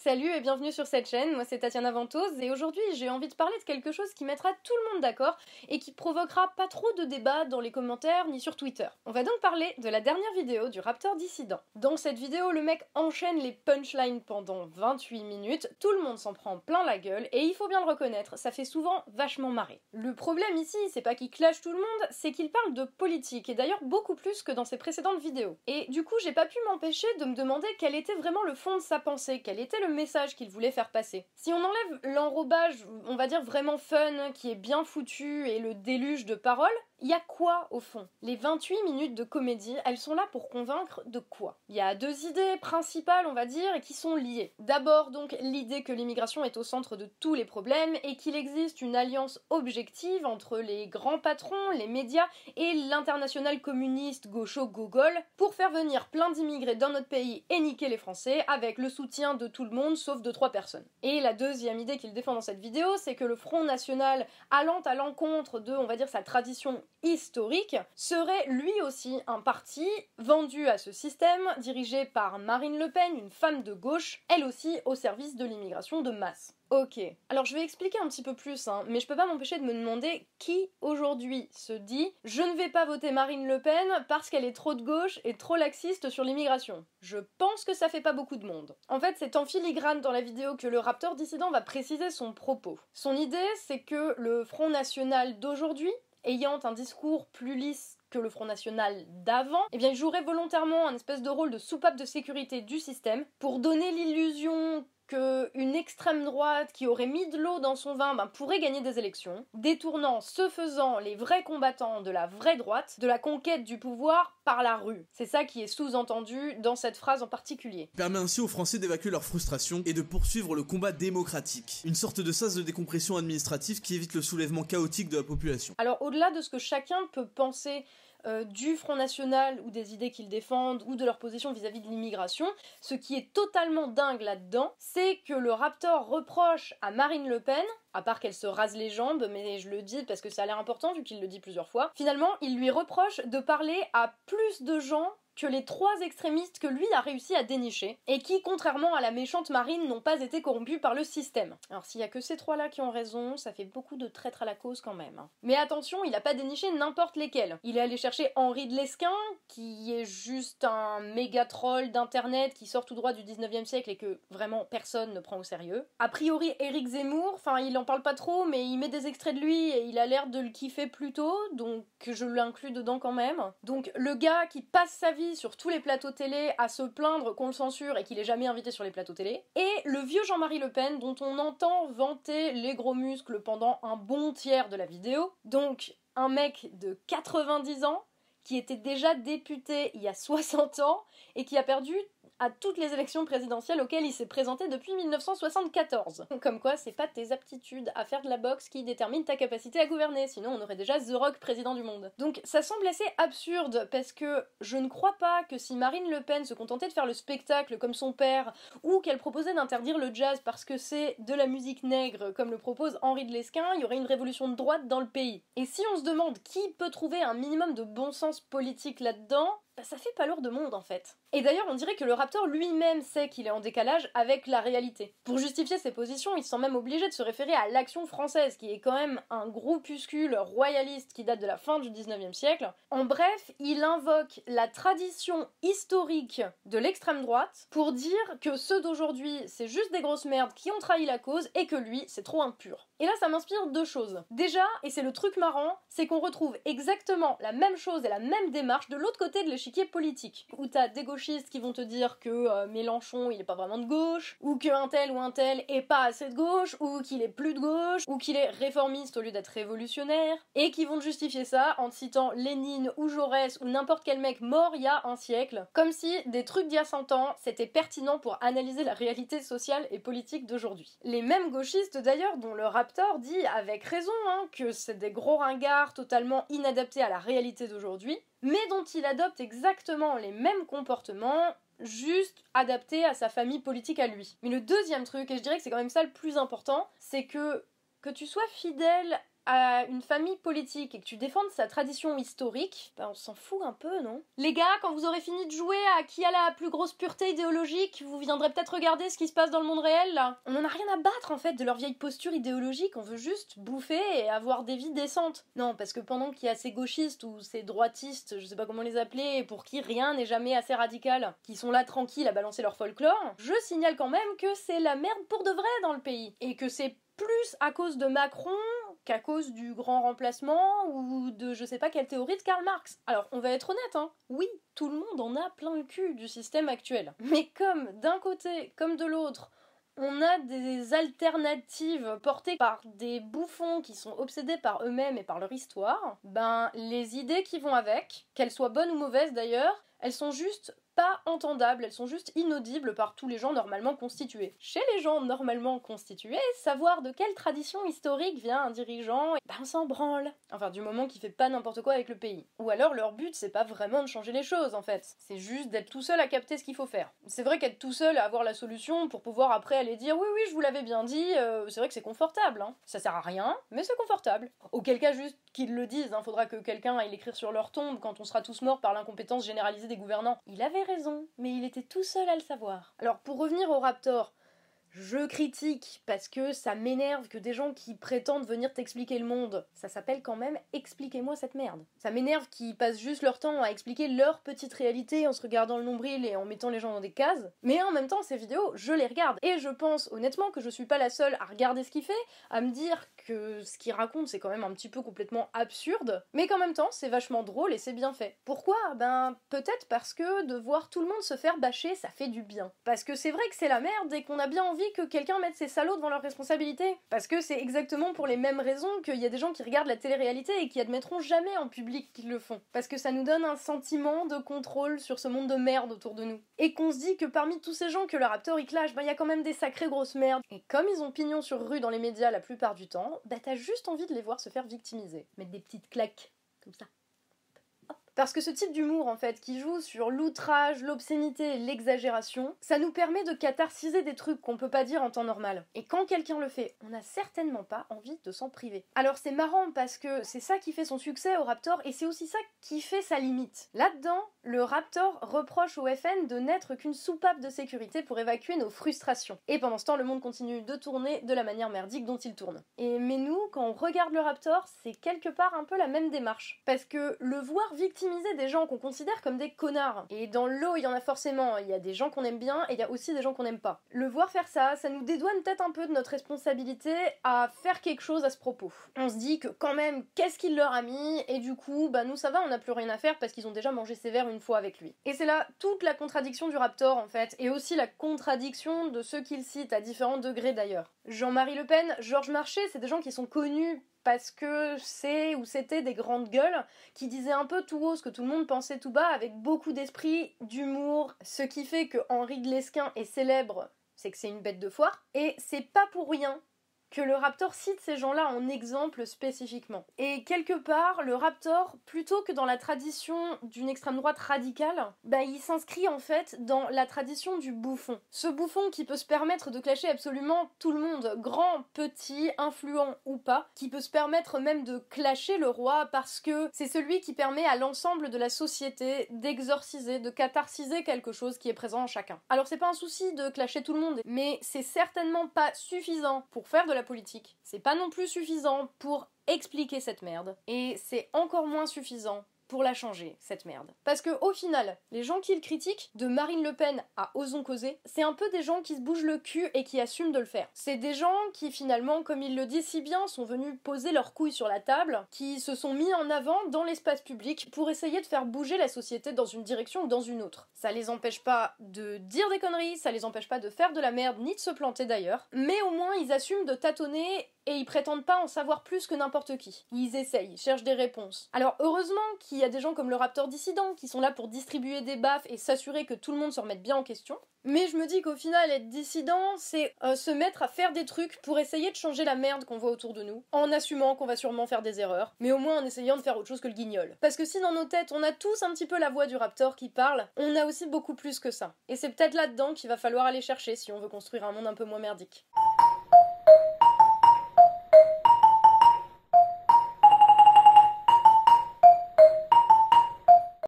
Salut et bienvenue sur cette chaîne, moi c'est Tatiana Ventose et aujourd'hui j'ai envie de parler de quelque chose qui mettra tout le monde d'accord et qui provoquera pas trop de débats dans les commentaires ni sur Twitter. On va donc parler de la dernière vidéo du Raptor dissident. Dans cette vidéo, le mec enchaîne les punchlines pendant 28 minutes, tout le monde s'en prend plein la gueule et il faut bien le reconnaître, ça fait souvent vachement marrer. Le problème ici, c'est pas qu'il clash tout le monde, c'est qu'il parle de politique et d'ailleurs beaucoup plus que dans ses précédentes vidéos. Et du coup, j'ai pas pu m'empêcher de me demander quel était vraiment le fond de sa pensée, quel était le message qu'il voulait faire passer. Si on enlève l'enrobage, on va dire vraiment fun, qui est bien foutu, et le déluge de paroles, il y a quoi au fond? Les 28 minutes de comédie, elles sont là pour convaincre de quoi? Il y a deux idées principales, on va dire, et qui sont liées. D'abord donc l'idée que l'immigration est au centre de tous les problèmes et qu'il existe une alliance objective entre les grands patrons, les médias et l'international communiste gaucho-gogol pour faire venir plein d'immigrés dans notre pays et niquer les Français avec le soutien de tout le monde sauf de trois personnes. Et la deuxième idée qu'il défend dans cette vidéo, c'est que le Front National allant à l'encontre de, on va dire, sa tradition historique, serait lui aussi un parti vendu à ce système, dirigé par Marine Le Pen, une femme de gauche, elle aussi au service de l'immigration de masse. Ok, alors je vais expliquer un petit peu plus, hein, mais je peux pas m'empêcher de me demander qui aujourd'hui se dit je ne vais pas voter Marine Le Pen parce qu'elle est trop de gauche et trop laxiste sur l'immigration. Je pense que ça fait pas beaucoup de monde. En fait, c'est en filigrane dans la vidéo que le Raptor dissident va préciser son propos. Son idée, c'est que le Front National d'aujourd'hui ayant un discours plus lisse que le Front National d'avant, eh bien il jouerait volontairement un espèce de rôle de soupape de sécurité du système pour donner l'illusion qu'une extrême droite qui aurait mis de l'eau dans son vin ben, pourrait gagner des élections, détournant ce faisant les vrais combattants de la vraie droite de la conquête du pouvoir par la rue. C'est ça qui est sous-entendu dans cette phrase en particulier. Permet ainsi aux Français d'évacuer leur frustration et de poursuivre le combat démocratique. Une sorte de sas de décompression administrative qui évite le soulèvement chaotique de la population. Alors au-delà de ce que chacun peut penser euh, du Front National ou des idées qu'ils défendent ou de leur position vis-à-vis de l'immigration, ce qui est totalement dingue là-dedans, c'est que le Raptor reproche à Marine Le Pen à part qu'elle se rase les jambes, mais je le dis parce que ça a l'air important vu qu'il le dit plusieurs fois. Finalement, il lui reproche de parler à plus de gens que les trois extrémistes que lui a réussi à dénicher, et qui, contrairement à la méchante marine, n'ont pas été corrompus par le système. Alors s'il y a que ces trois-là qui ont raison, ça fait beaucoup de traîtres à la cause quand même. Hein. Mais attention, il a pas déniché n'importe lesquels. Il est allé chercher Henri de Lesquin, qui est juste un méga troll d'internet qui sort tout droit du 19e siècle et que vraiment personne ne prend au sérieux. A priori, Eric Zemmour, enfin il en parle pas trop, mais il met des extraits de lui et il a l'air de le kiffer plutôt, donc je l'inclus dedans quand même. Donc le gars qui passe sa vie sur tous les plateaux télé à se plaindre qu'on le censure et qu'il est jamais invité sur les plateaux télé. Et le vieux Jean-Marie Le Pen dont on entend vanter les gros muscles pendant un bon tiers de la vidéo. Donc un mec de 90 ans qui était déjà député il y a 60 ans et qui a perdu à toutes les élections présidentielles auxquelles il s'est présenté depuis 1974. Comme quoi, c'est pas tes aptitudes à faire de la boxe qui déterminent ta capacité à gouverner, sinon on aurait déjà The Rock président du monde. Donc ça semble assez absurde parce que je ne crois pas que si Marine Le Pen se contentait de faire le spectacle comme son père, ou qu'elle proposait d'interdire le jazz parce que c'est de la musique nègre comme le propose Henri de Lesquin, il y aurait une révolution de droite dans le pays. Et si on se demande qui peut trouver un minimum de bon sens politique là-dedans, bah, ça fait pas lourd de monde en fait. Et d'ailleurs, on dirait que le Raptor lui-même sait qu'il est en décalage avec la réalité. Pour justifier ses positions, il se sent même obligé de se référer à l'Action française, qui est quand même un groupuscule royaliste qui date de la fin du 19e siècle. En bref, il invoque la tradition historique de l'extrême droite pour dire que ceux d'aujourd'hui, c'est juste des grosses merdes qui ont trahi la cause et que lui, c'est trop impur. Et là, ça m'inspire deux choses. Déjà, et c'est le truc marrant, c'est qu'on retrouve exactement la même chose et la même démarche de l'autre côté de l'échiquier politique, où t'as des gauchistes qui vont te dire que euh, Mélenchon il est pas vraiment de gauche, ou qu'un tel ou un tel est pas assez de gauche, ou qu'il est plus de gauche, ou qu'il est réformiste au lieu d'être révolutionnaire, et qui vont justifier ça en citant Lénine ou Jaurès ou n'importe quel mec mort il y a un siècle, comme si des trucs d'il y a 100 ans c'était pertinent pour analyser la réalité sociale et politique d'aujourd'hui. Les mêmes gauchistes d'ailleurs dont le Raptor dit avec raison hein, que c'est des gros ringards totalement inadaptés à la réalité d'aujourd'hui, mais dont il adopte exactement les mêmes comportements, juste adaptés à sa famille politique à lui. Mais le deuxième truc, et je dirais que c'est quand même ça le plus important, c'est que que tu sois fidèle à une famille politique et que tu défendes sa tradition historique, bah on s'en fout un peu, non? Les gars, quand vous aurez fini de jouer à qui a la plus grosse pureté idéologique, vous viendrez peut-être regarder ce qui se passe dans le monde réel, là. On en a rien à battre, en fait, de leur vieille posture idéologique, on veut juste bouffer et avoir des vies décentes. Non, parce que pendant qu'il y a ces gauchistes ou ces droitistes, je sais pas comment les appeler, pour qui rien n'est jamais assez radical, qui sont là tranquilles à balancer leur folklore, je signale quand même que c'est la merde pour de vrai dans le pays. Et que c'est plus à cause de Macron qu'à cause du grand remplacement ou de je sais pas quelle théorie de Karl Marx. Alors, on va être honnête, hein. Oui, tout le monde en a plein le cul du système actuel. Mais comme d'un côté comme de l'autre, on a des alternatives portées par des bouffons qui sont obsédés par eux-mêmes et par leur histoire, ben les idées qui vont avec, qu'elles soient bonnes ou mauvaises d'ailleurs, elles sont juste pas entendables, elles sont juste inaudibles par tous les gens normalement constitués. Chez les gens normalement constitués, savoir de quelle tradition historique vient un dirigeant, ben on s'en branle. Enfin, du moment qu'il fait pas n'importe quoi avec le pays. Ou alors leur but c'est pas vraiment de changer les choses en fait, c'est juste d'être tout seul à capter ce qu'il faut faire. C'est vrai qu'être tout seul à avoir la solution pour pouvoir après aller dire oui oui je vous l'avais bien dit, euh, c'est vrai que c'est confortable, hein. ça sert à rien, mais c'est confortable. Auquel cas juste qu'ils le disent, hein, faudra que quelqu'un aille l'écrire sur leur tombe quand on sera tous morts par l'incompétence généralisée des gouvernants. Il avait mais il était tout seul à le savoir. Alors pour revenir au Raptor, je critique parce que ça m'énerve que des gens qui prétendent venir t'expliquer le monde, ça s'appelle quand même expliquez-moi cette merde. Ça m'énerve qu'ils passent juste leur temps à expliquer leur petite réalité en se regardant le nombril et en mettant les gens dans des cases. Mais en même temps, ces vidéos, je les regarde et je pense honnêtement que je suis pas la seule à regarder ce qu'il fait, à me dire que ce qu'il raconte c'est quand même un petit peu complètement absurde, mais qu'en même temps c'est vachement drôle et c'est bien fait. Pourquoi? Ben peut-être parce que de voir tout le monde se faire bâcher, ça fait du bien. Parce que c'est vrai que c'est la merde et qu'on a bien envie que quelqu'un mette ses salauds devant leurs responsabilités. Parce que c'est exactement pour les mêmes raisons qu'il y a des gens qui regardent la télé-réalité et qui admettront jamais en public qu'ils le font. Parce que ça nous donne un sentiment de contrôle sur ce monde de merde autour de nous. Et qu'on se dit que parmi tous ces gens que le Raptor il clash, ben il y a quand même des sacrées grosses merdes. Et comme ils ont pignon sur rue dans les médias la plupart du temps, bah t'as juste envie de les voir se faire victimiser. Mettre des petites claques, comme ça. Parce que ce type d'humour, en fait, qui joue sur l'outrage, l'obscénité l'exagération, ça nous permet de catharsiser des trucs qu'on peut pas dire en temps normal. Et quand quelqu'un le fait, on n'a certainement pas envie de s'en priver. Alors c'est marrant parce que c'est ça qui fait son succès au Raptor et c'est aussi ça qui fait sa limite. Là-dedans, le Raptor reproche au FN de n'être qu'une soupape de sécurité pour évacuer nos frustrations. Et pendant ce temps, le monde continue de tourner de la manière merdique dont il tourne. Et mais nous, quand on regarde le Raptor, c'est quelque part un peu la même démarche. Parce que le voir des gens qu'on considère comme des connards. Et dans l'eau, il y en a forcément. Il y a des gens qu'on aime bien et il y a aussi des gens qu'on n'aime pas. Le voir faire ça, ça nous dédouane peut-être un peu de notre responsabilité à faire quelque chose à ce propos. On se dit que quand même, qu'est-ce qu'il leur a mis? Et du coup, bah nous ça va, on n'a plus rien à faire parce qu'ils ont déjà mangé sévère une fois avec lui. Et c'est là toute la contradiction du Raptor en fait, et aussi la contradiction de ceux qu'il cite à différents degrés d'ailleurs. Jean-Marie Le Pen, Georges Marchais, c'est des gens qui sont connus parce que c'est ou c'était des grandes gueules qui disaient un peu tout haut ce que tout le monde pensait tout bas avec beaucoup d'esprit, d'humour, ce qui fait que Henri de est célèbre, c'est que c'est une bête de foire et c'est pas pour rien que le Raptor cite ces gens-là en exemple spécifiquement. Et quelque part, le Raptor, plutôt que dans la tradition d'une extrême droite radicale, bah il s'inscrit en fait dans la tradition du bouffon. Ce bouffon qui peut se permettre de clasher absolument tout le monde, grand, petit, influent ou pas, qui peut se permettre même de clasher le roi parce que c'est celui qui permet à l'ensemble de la société d'exorciser, de catharsiser quelque chose qui est présent en chacun. Alors c'est pas un souci de clasher tout le monde, mais c'est certainement pas suffisant pour faire de politique. C'est pas non plus suffisant pour expliquer cette merde. Et c'est encore moins suffisant pour la changer, cette merde. Parce que au final, les gens qui le critiquent, de Marine Le Pen à Osons causer, c'est un peu des gens qui se bougent le cul et qui assument de le faire. C'est des gens qui finalement, comme il le dit si bien, sont venus poser leurs couilles sur la table, qui se sont mis en avant dans l'espace public pour essayer de faire bouger la société dans une direction ou dans une autre. Ça les empêche pas de dire des conneries, ça les empêche pas de faire de la merde, ni de se planter d'ailleurs, mais au moins ils assument de tâtonner et ils prétendent pas en savoir plus que n'importe qui. Ils essayent, ils cherchent des réponses. Alors heureusement qu'il y a des gens comme le Raptor dissident qui sont là pour distribuer des baffes et s'assurer que tout le monde se remette bien en question. Mais je me dis qu'au final, être dissident, c'est euh, se mettre à faire des trucs pour essayer de changer la merde qu'on voit autour de nous, en assumant qu'on va sûrement faire des erreurs, mais au moins en essayant de faire autre chose que le guignol. Parce que si dans nos têtes, on a tous un petit peu la voix du Raptor qui parle, on a aussi beaucoup plus que ça. Et c'est peut-être là-dedans qu'il va falloir aller chercher si on veut construire un monde un peu moins merdique.